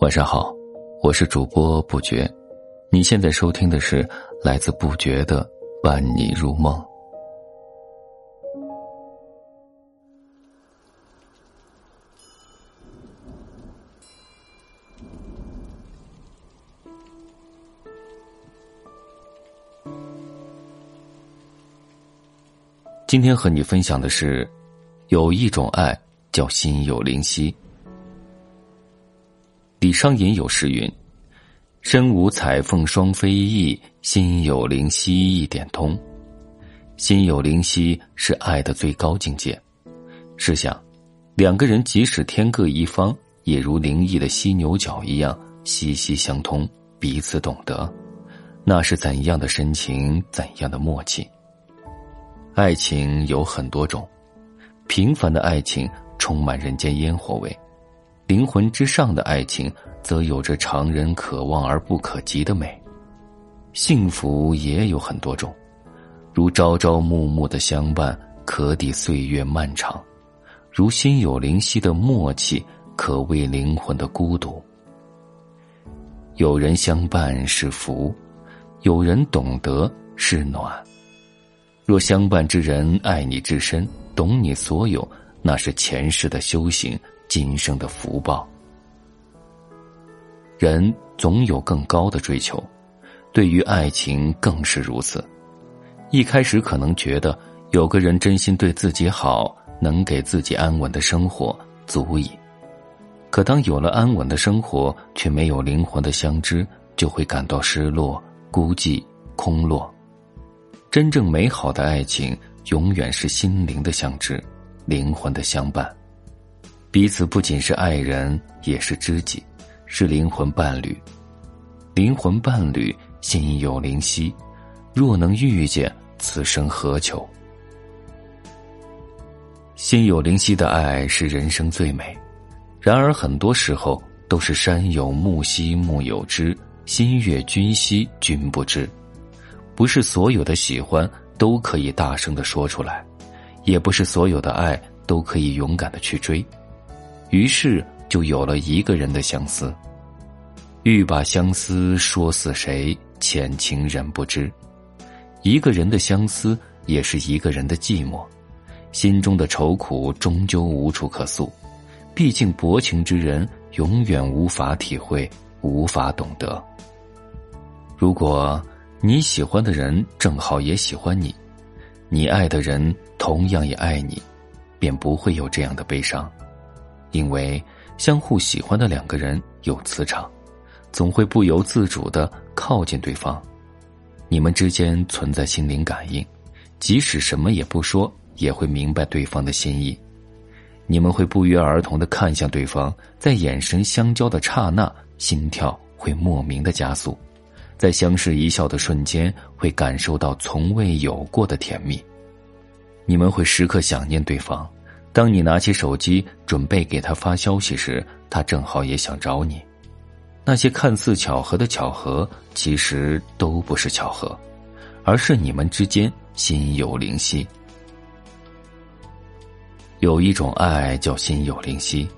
晚上好，我是主播不觉，你现在收听的是来自不觉的伴你入梦。今天和你分享的是，有一种爱叫心有灵犀。李商隐有诗云：“身无彩凤双飞翼，心有灵犀一点通。”心有灵犀是爱的最高境界。试想，两个人即使天各一方，也如灵异的犀牛角一样息息相通，彼此懂得，那是怎样的深情，怎样的默契？爱情有很多种，平凡的爱情充满人间烟火味。灵魂之上的爱情，则有着常人可望而不可及的美。幸福也有很多种，如朝朝暮暮的相伴，可抵岁月漫长；如心有灵犀的默契，可慰灵魂的孤独。有人相伴是福，有人懂得是暖。若相伴之人爱你至深，懂你所有，那是前世的修行。今生的福报，人总有更高的追求，对于爱情更是如此。一开始可能觉得有个人真心对自己好，能给自己安稳的生活足矣。可当有了安稳的生活，却没有灵魂的相知，就会感到失落、孤寂、空落。真正美好的爱情，永远是心灵的相知，灵魂的相伴。彼此不仅是爱人，也是知己，是灵魂伴侣。灵魂伴侣心有灵犀，若能遇见，此生何求？心有灵犀的爱是人生最美。然而很多时候都是山有木兮木有枝，心悦君兮君不知。不是所有的喜欢都可以大声的说出来，也不是所有的爱都可以勇敢的去追。于是就有了一个人的相思，欲把相思说似谁？浅情人不知。一个人的相思，也是一个人的寂寞，心中的愁苦终究无处可诉。毕竟薄情之人永远无法体会，无法懂得。如果你喜欢的人正好也喜欢你，你爱的人同样也爱你，便不会有这样的悲伤。因为相互喜欢的两个人有磁场，总会不由自主的靠近对方。你们之间存在心灵感应，即使什么也不说，也会明白对方的心意。你们会不约而同的看向对方，在眼神相交的刹那，心跳会莫名的加速，在相视一笑的瞬间，会感受到从未有过的甜蜜。你们会时刻想念对方。当你拿起手机准备给他发消息时，他正好也想找你。那些看似巧合的巧合，其实都不是巧合，而是你们之间心有灵犀。有一种爱叫心有灵犀，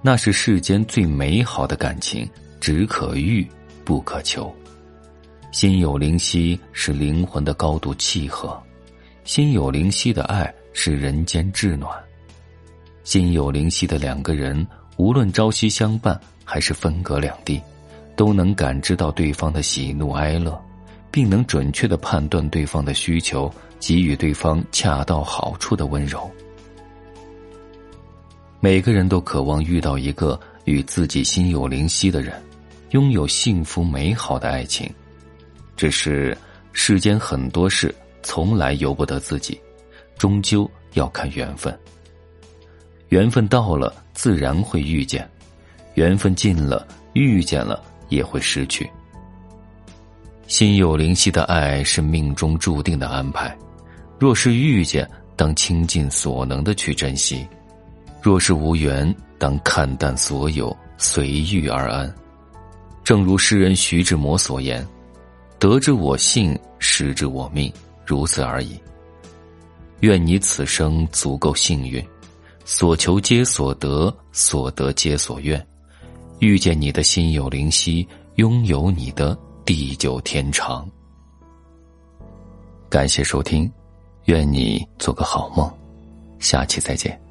那是世间最美好的感情，只可遇不可求。心有灵犀是灵魂的高度契合，心有灵犀的爱是人间至暖。心有灵犀的两个人，无论朝夕相伴还是分隔两地，都能感知到对方的喜怒哀乐，并能准确的判断对方的需求，给予对方恰到好处的温柔。每个人都渴望遇到一个与自己心有灵犀的人，拥有幸福美好的爱情。只是世间很多事从来由不得自己，终究要看缘分。缘分到了，自然会遇见；缘分尽了，遇见了也会失去。心有灵犀的爱是命中注定的安排，若是遇见，当倾尽所能的去珍惜；若是无缘，当看淡所有，随遇而安。正如诗人徐志摩所言：“得之我幸，失之我命，如此而已。”愿你此生足够幸运。所求皆所得，所得皆所愿。遇见你的心有灵犀，拥有你的地久天长。感谢收听，愿你做个好梦，下期再见。